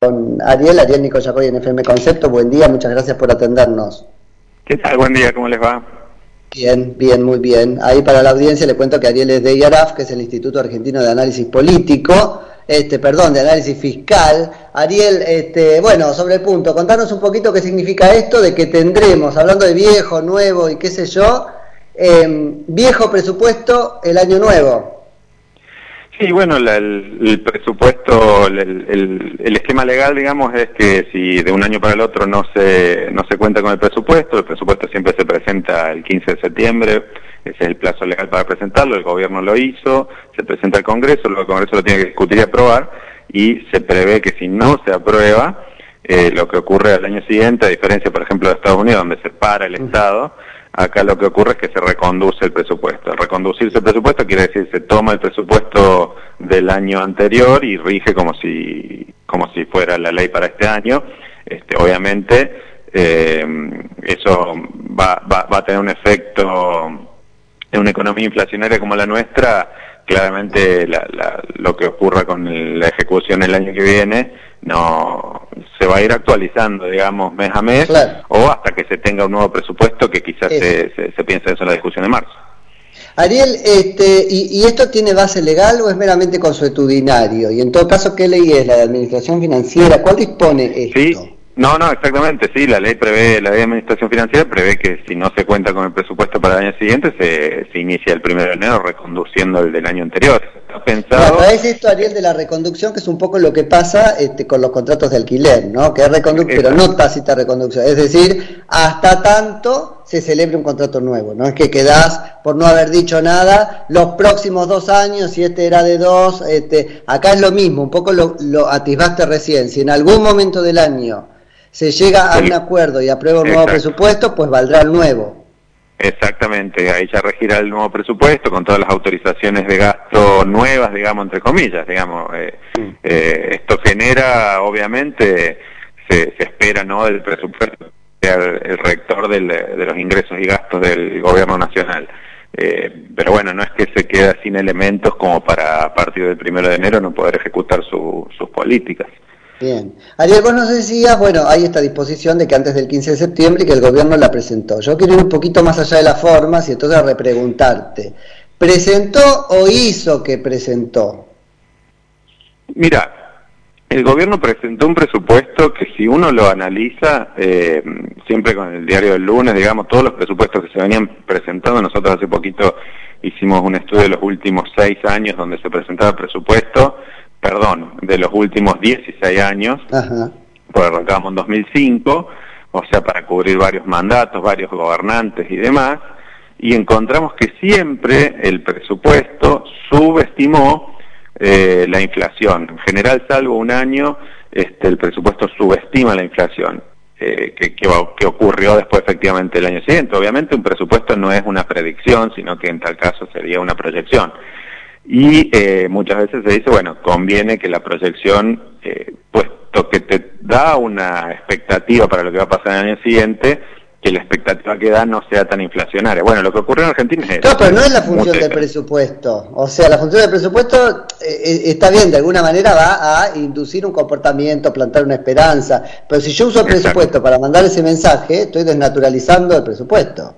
con Ariel, Ariel Nicoyacoy en FM Concepto. Buen día, muchas gracias por atendernos. ¿Qué tal? Buen día, ¿cómo les va? Bien, bien, muy bien. Ahí para la audiencia le cuento que Ariel es de IARAF, que es el Instituto Argentino de Análisis Político, este, perdón, de Análisis Fiscal. Ariel, este, bueno, sobre el punto, contanos un poquito qué significa esto de que tendremos, hablando de viejo, nuevo y qué sé yo, eh, viejo presupuesto el año nuevo. Sí, bueno, el, presupuesto, el, esquema legal, digamos, es que si de un año para el otro no se, no se cuenta con el presupuesto, el presupuesto siempre se presenta el 15 de septiembre, ese es el plazo legal para presentarlo, el gobierno lo hizo, se presenta al Congreso, luego el Congreso lo tiene que discutir y aprobar, y se prevé que si no se aprueba, eh, lo que ocurre al año siguiente, a diferencia, por ejemplo, de Estados Unidos, donde se para el Estado, Acá lo que ocurre es que se reconduce el presupuesto. Reconducirse el presupuesto quiere decir se toma el presupuesto del año anterior y rige como si como si fuera la ley para este año. Este, obviamente eh, eso va, va, va a tener un efecto en una economía inflacionaria como la nuestra claramente lo que ocurra con la ejecución el año que viene no se va a ir actualizando, digamos, mes a mes, o hasta que se tenga un nuevo presupuesto que quizás se, se, piense eso en la discusión de marzo. Ariel, este, y, esto tiene base legal o es meramente consuetudinario? Y en todo caso, ¿qué ley es? ¿La de Administración Financiera? ¿Cuál dispone esto? No, no, exactamente, sí, la ley prevé, la ley de administración financiera prevé que si no se cuenta con el presupuesto para el año siguiente, se, se inicia el primero de enero reconduciendo el del año anterior. Está pensado... esto, Ariel, de la reconducción, que es un poco lo que pasa este, con los contratos de alquiler, ¿no? Que es reconducción, pero no tácita reconducción. Es decir, hasta tanto se celebre un contrato nuevo, no es que quedás por no haber dicho nada los próximos dos años, si este era de dos, este, acá es lo mismo, un poco lo, lo atisbaste recién, si en algún momento del año se llega a un acuerdo y aprueba un nuevo presupuesto, pues valdrá el nuevo. Exactamente, ahí ya regirá el nuevo presupuesto con todas las autorizaciones de gasto nuevas, digamos, entre comillas, digamos. Eh, eh, esto genera, obviamente, se, espera, ¿no?, del presupuesto, sea el, rector de los ingresos y gastos del gobierno nacional. Eh, pero bueno, no es que se queda sin elementos como para a partir del primero de enero no poder ejecutar sus políticas. Bien. Ariel, vos nos decías, bueno, hay esta disposición de que antes del 15 de septiembre que el gobierno la presentó. Yo quiero ir un poquito más allá de las formas y entonces repreguntarte. ¿Presentó o hizo que presentó? Mira, el gobierno presentó un presupuesto que si uno lo analiza, eh, siempre con el diario del lunes, digamos, todos los presupuestos que se venían presentando, nosotros hace poquito hicimos un estudio de los últimos seis años donde se presentaba presupuesto, perdón, de los últimos 16 años, pues arrancamos en 2005, o sea, para cubrir varios mandatos, varios gobernantes y demás, y encontramos que siempre el presupuesto subestimó eh, la inflación. En general, salvo un año, este, el presupuesto subestima la inflación. Eh, que, que, ocurrió después efectivamente el año siguiente. Obviamente un presupuesto no es una predicción, sino que en tal caso sería una proyección. Y eh, muchas veces se dice, bueno, conviene que la proyección, eh, puesto que te da una expectativa para lo que va a pasar en el año siguiente, que la expectativa que da no sea tan inflacionaria. Bueno, lo que ocurre en Argentina es... No, pero no es la función del presupuesto. O sea, la función del presupuesto eh, está bien, de alguna manera va a inducir un comportamiento, plantar una esperanza. Pero si yo uso el presupuesto para mandar ese mensaje, estoy desnaturalizando el presupuesto.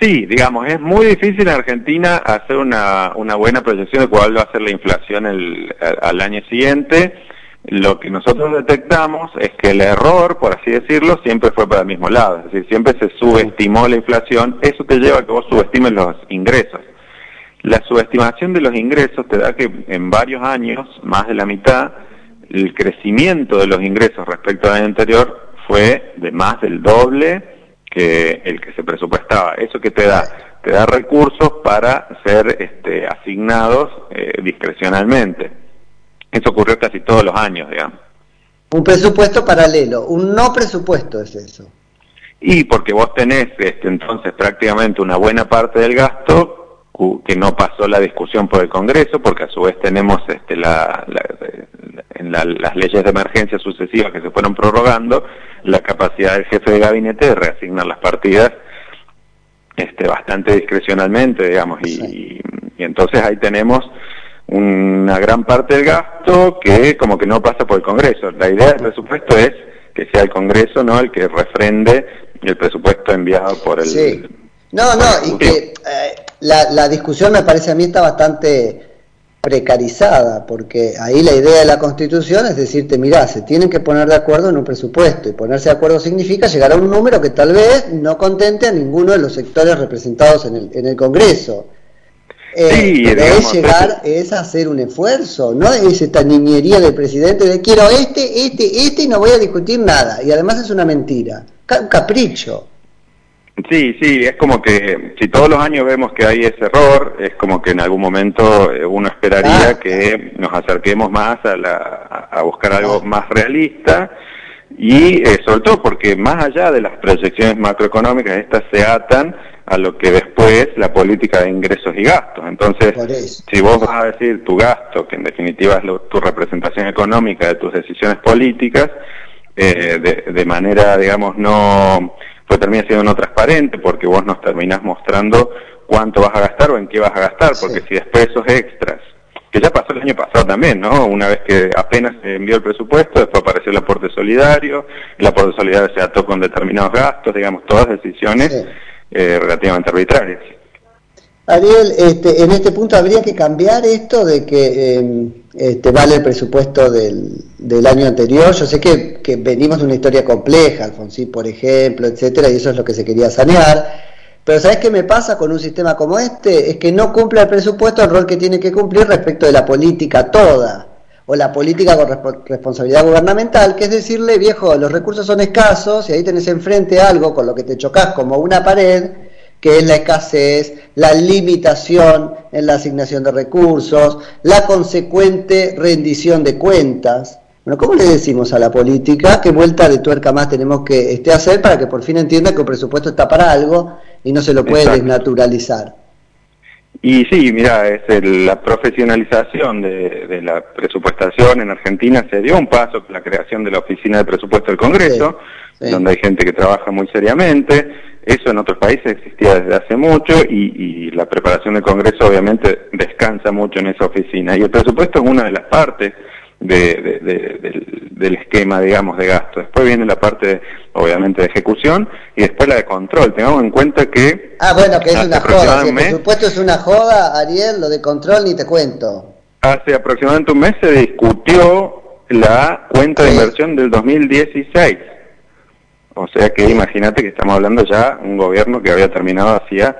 Sí, digamos, es muy difícil en Argentina hacer una, una buena proyección de cuál va a ser la inflación el, al año siguiente. Lo que nosotros detectamos es que el error, por así decirlo, siempre fue para el mismo lado. Es decir, siempre se subestimó la inflación. Eso te lleva a que vos subestimes los ingresos. La subestimación de los ingresos te da que en varios años, más de la mitad, el crecimiento de los ingresos respecto al año anterior fue de más del doble que el que se presupuestaba. ¿Eso que te da? Te da recursos para ser este, asignados eh, discrecionalmente. Eso ocurrió casi todos los años, digamos. Un presupuesto paralelo, un no presupuesto es eso. Y porque vos tenés este, entonces prácticamente una buena parte del gasto que no pasó la discusión por el Congreso, porque a su vez tenemos este, la, en las leyes de emergencia sucesivas que se fueron prorrogando, la capacidad del jefe de gabinete de reasignar las partidas este, bastante discrecionalmente, digamos, y, entonces ahí tenemos una gran parte del gasto que como que no pasa por el Congreso. La idea del presupuesto es que sea el Congreso no el que refrende el presupuesto enviado por el... Sí. No, no, y que eh, la, la discusión me parece a mí está bastante precarizada, porque ahí la idea de la Constitución es decirte, mirá, se tienen que poner de acuerdo en un presupuesto, y ponerse de acuerdo significa llegar a un número que tal vez no contente a ninguno de los sectores representados en el, en el Congreso. Eh, sí, es llegar, es hacer un esfuerzo, no es esta niñería del presidente de quiero este, este, este y no voy a discutir nada. Y además es una mentira, un capricho. Sí, sí, es como que si todos los años vemos que hay ese error, es como que en algún momento eh, uno esperaría ah. que nos acerquemos más a, la, a buscar algo ah. más realista y eh, sobre todo porque más allá de las proyecciones macroeconómicas, estas se atan a lo que después la política de ingresos y gastos. Entonces, si vos vas a decir tu gasto, que en definitiva es tu representación económica de tus decisiones políticas, eh, de, de manera, digamos, no pues termina siendo no transparente porque vos nos terminás mostrando cuánto vas a gastar o en qué vas a gastar, porque si después esos extras, que ya pasó el año pasado también, ¿no? Una vez que apenas se envió el presupuesto, después apareció el aporte solidario, el aporte solidario se ató con determinados gastos, digamos, todas decisiones eh, relativamente arbitrarias. Ariel, este, en este punto habría que cambiar esto de que eh, este, vale el presupuesto del, del, año anterior. Yo sé que, que, venimos de una historia compleja, Alfonsín, por ejemplo, etcétera, y eso es lo que se quería sanear. Pero ¿sabes qué me pasa con un sistema como este? Es que no cumple el presupuesto el rol que tiene que cumplir respecto de la política toda, o la política con responsabilidad gubernamental, que es decirle, viejo, los recursos son escasos y ahí tenés enfrente algo con lo que te chocas como una pared que es la escasez, la limitación en la asignación de recursos, la consecuente rendición de cuentas. Bueno, ¿cómo le decimos a la política qué vuelta de tuerca más tenemos que este, hacer para que por fin entienda que el presupuesto está para algo y no se lo puede desnaturalizar? Y sí, mira, es la profesionalización de, la presupuestación en Argentina se dio un paso con la creación de la Oficina de Presupuesto del Congreso, donde hay gente que trabaja muy seriamente. Eso en otros países existía desde hace mucho y, la preparación del Congreso obviamente descansa mucho en esa oficina. Y el presupuesto es una de las partes del, esquema, digamos, de gasto. Después viene la parte, obviamente, de ejecución y después la de control. Tengamos en cuenta que... Ah, bueno, que es una joda. Si el presupuesto es una joda, Ariel, lo de control ni te cuento. Hace aproximadamente un mes se discutió la cuenta de inversión del 2016 o sea que imagínate que estamos hablando ya un gobierno que había terminado hacía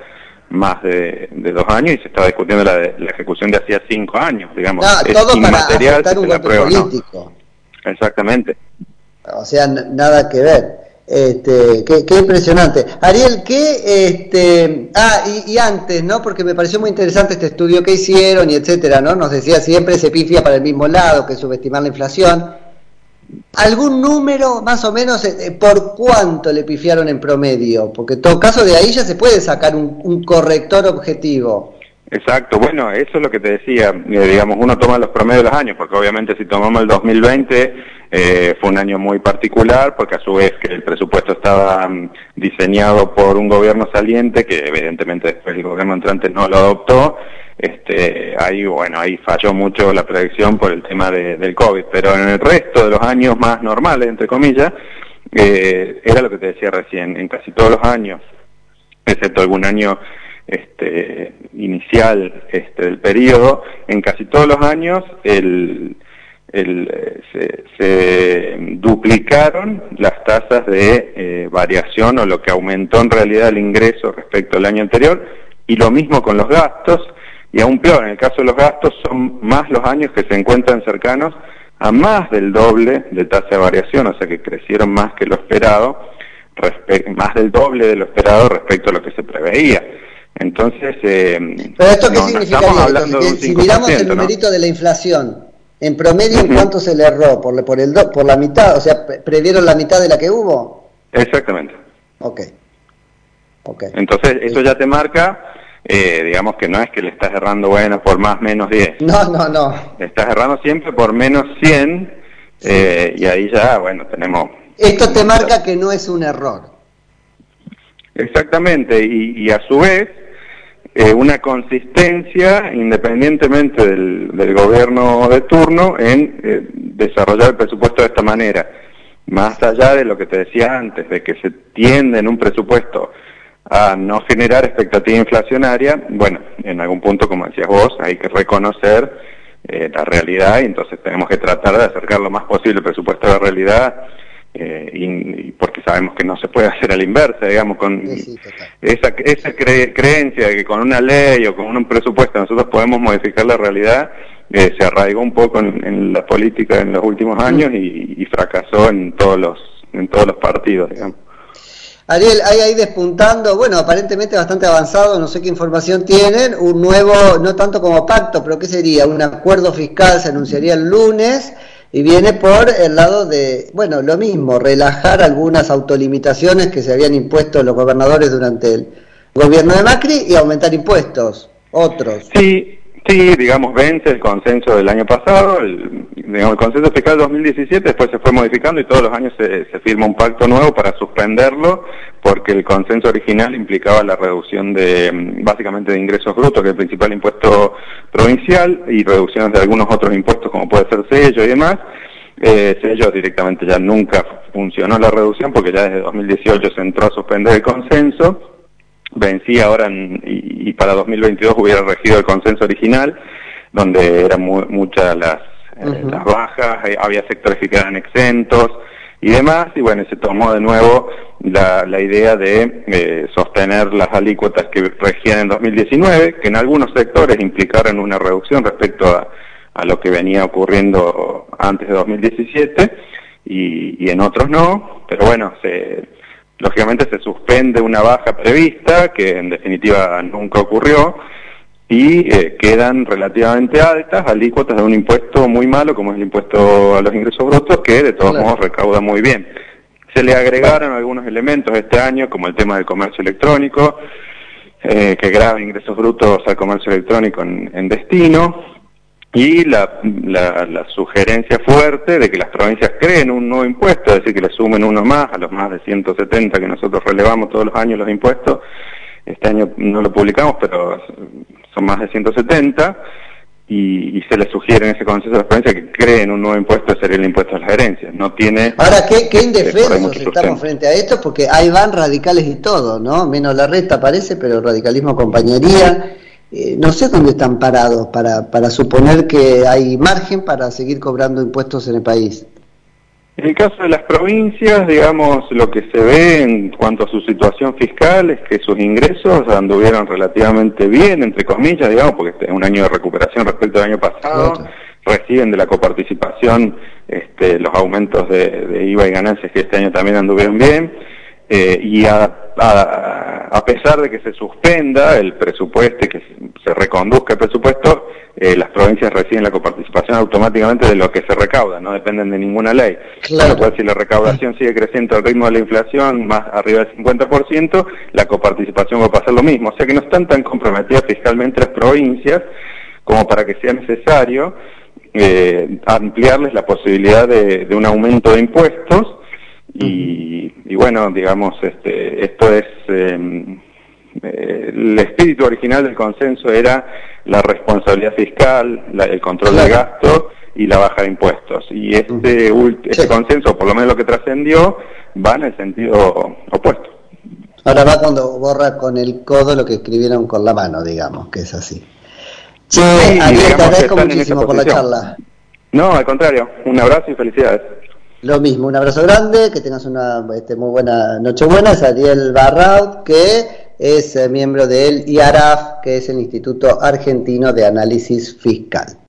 más de, dos años y se estaba discutiendo la, la ejecución de hacía cinco años, digamos. No, todo para aceptar un político. Exactamente. O sea, nada que ver. Este, qué, impresionante. Ariel, ¿qué, este, ah, y, y, antes, ¿no? Porque me pareció muy interesante este estudio que hicieron y etcétera, ¿no? Nos decía siempre se pifia para el mismo lado, que subestimar la inflación. ¿Algún número más o menos eh, eh, por cuánto le pifiaron en promedio? Porque en todo caso de ahí ya se puede sacar un, corrector objetivo. Exacto, bueno, eso es lo que te decía, eh, digamos, uno toma los promedios de los años, porque obviamente si tomamos el 2020 fue un año muy particular, porque a su vez que el presupuesto estaba mm, diseñado por un gobierno saliente, que evidentemente después el gobierno entrante no lo adoptó, este, ahí, bueno, ahí falló mucho la predicción por el tema de, del COVID, pero en el resto de los años más normales, entre comillas, eh, era lo que te decía recién, en casi todos los años, excepto algún año este, inicial este, del periodo, en casi todos los años el, el, se, se, duplicaron las tasas de eh, variación o lo que aumentó en realidad el ingreso respecto al año anterior, y lo mismo con los gastos, y aún peor, en el caso de los gastos, son más los años que se encuentran cercanos a más del doble de tasa de variación, o sea que crecieron más que lo esperado, más del doble de lo esperado respecto a lo que se preveía. Entonces, eh, ¿Pero esto qué significa? si miramos el numerito de la inflación, en promedio, ¿en cuánto se le erró? ¿Por, por, el ¿Por la mitad? O sea, ¿previeron la mitad de la que hubo? Exactamente. Ok. okay. Entonces, eso ya te marca eh, digamos que no es que le estás errando, bueno, por más menos 10. No, no, no. Le estás errando siempre por menos 100 eh, y ahí ya, bueno, tenemos... Esto te marca que no es un error. Exactamente, y, a su vez, eh, una consistencia, independientemente del, gobierno de turno, en eh, desarrollar el presupuesto de esta manera. Más allá de lo que te decía antes, de que se tiende en un presupuesto a no generar expectativa inflacionaria, bueno, en algún punto, como decías vos, hay que reconocer eh, la realidad y entonces tenemos que tratar de acercar lo más posible el presupuesto a la realidad eh, y, porque sabemos que no se puede hacer a la inversa, digamos, con esa, esa creencia de que con una ley o con un presupuesto nosotros podemos modificar la realidad, eh, se arraigó un poco en, la política en los últimos años y, fracasó en todos los en todos los partidos, digamos. Ariel, hay ahí despuntando, bueno, aparentemente bastante avanzado, no sé qué información tienen, un nuevo, no tanto como pacto, pero ¿qué sería? Un acuerdo fiscal se anunciaría el lunes y viene por el lado de, bueno, lo mismo, relajar algunas autolimitaciones que se habían impuesto los gobernadores durante el gobierno de Macri y aumentar impuestos, otros. Sí, sí, digamos, vence el consenso del año pasado, el, digamos, el consenso fiscal 2017, después se fue modificando y todos los años se, se firma un pacto nuevo para suspenderlo, porque el consenso original implicaba la reducción de, básicamente, de ingresos brutos, que es el principal impuesto provincial, y reducciones de algunos otros impuestos, como puede ser sello y demás. Eh, sello directamente ya nunca funcionó la reducción, porque ya desde 2018 se entró a suspender el consenso vencía ahora y, para 2022 hubiera regido el consenso original, donde eran muchas las, eh, las bajas, eh, había sectores que quedaban exentos y demás, y bueno, se tomó de nuevo la, la idea de eh, sostener las alícuotas que regían en 2019, que en algunos sectores implicaron una reducción respecto a, a lo que venía ocurriendo antes de 2017, y, y en otros no, pero bueno, se lógicamente se suspende una baja prevista, que en definitiva nunca ocurrió, y eh, quedan relativamente altas alícuotas de un impuesto muy malo, como es el impuesto a los ingresos brutos, que de todos modos recauda muy bien. Se le agregaron algunos elementos este año, como el tema del comercio electrónico, eh, que graba ingresos brutos al comercio electrónico en destino, y la, la, sugerencia fuerte de que las provincias creen un nuevo impuesto, es decir, que le sumen uno más a los más de 170 que nosotros relevamos todos los años los impuestos. Este año no lo publicamos, pero son más de 170 y, y se le sugiere en ese consejo de las provincias que creen un nuevo impuesto, sería el impuesto a las herencias. No tiene... Ahora, qué, qué indefensos estamos frente a esto, porque ahí van radicales y todo, ¿no? Menos la resta parece, pero radicalismo acompañaría eh, no sé dónde están parados para, para suponer que hay margen para seguir cobrando impuestos en el país. En el caso de las provincias, digamos, lo que se ve en cuanto a su situación fiscal es que sus ingresos anduvieron relativamente bien, entre comillas, digamos, porque este es un año de recuperación respecto al año pasado, reciben de la coparticipación este, los aumentos de, de IVA y ganancias que este año también anduvieron bien, eh, y a, a, pesar de que se suspenda el presupuesto y que se reconduzca el presupuesto, eh, las provincias reciben la coparticipación automáticamente de lo que se recauda, no dependen de ninguna ley. Claro. si la recaudación sigue creciendo al ritmo de la inflación, más arriba del 50%, la coparticipación va a pasar lo mismo. O sea que no están tan comprometidas fiscalmente las provincias como para que sea necesario eh, ampliarles la posibilidad de un aumento de impuestos y, bueno, digamos, este, esto es, em, eh, el espíritu original del consenso era la responsabilidad fiscal, el control del gasto y la baja de impuestos. Y este, este consenso, por lo menos lo que trascendió, va en el sentido opuesto. Ahora va cuando borra con el codo lo que escribieron con la mano, digamos, que es así. Che, sí, te agradezco muchísimo por la charla. No, al contrario, un abrazo y felicidades. Lo mismo, un abrazo grande, que tengas una este, muy buena noche buena. Es Ariel Barraud, que es eh, miembro del IARAF, que es el Instituto Argentino de Análisis Fiscal.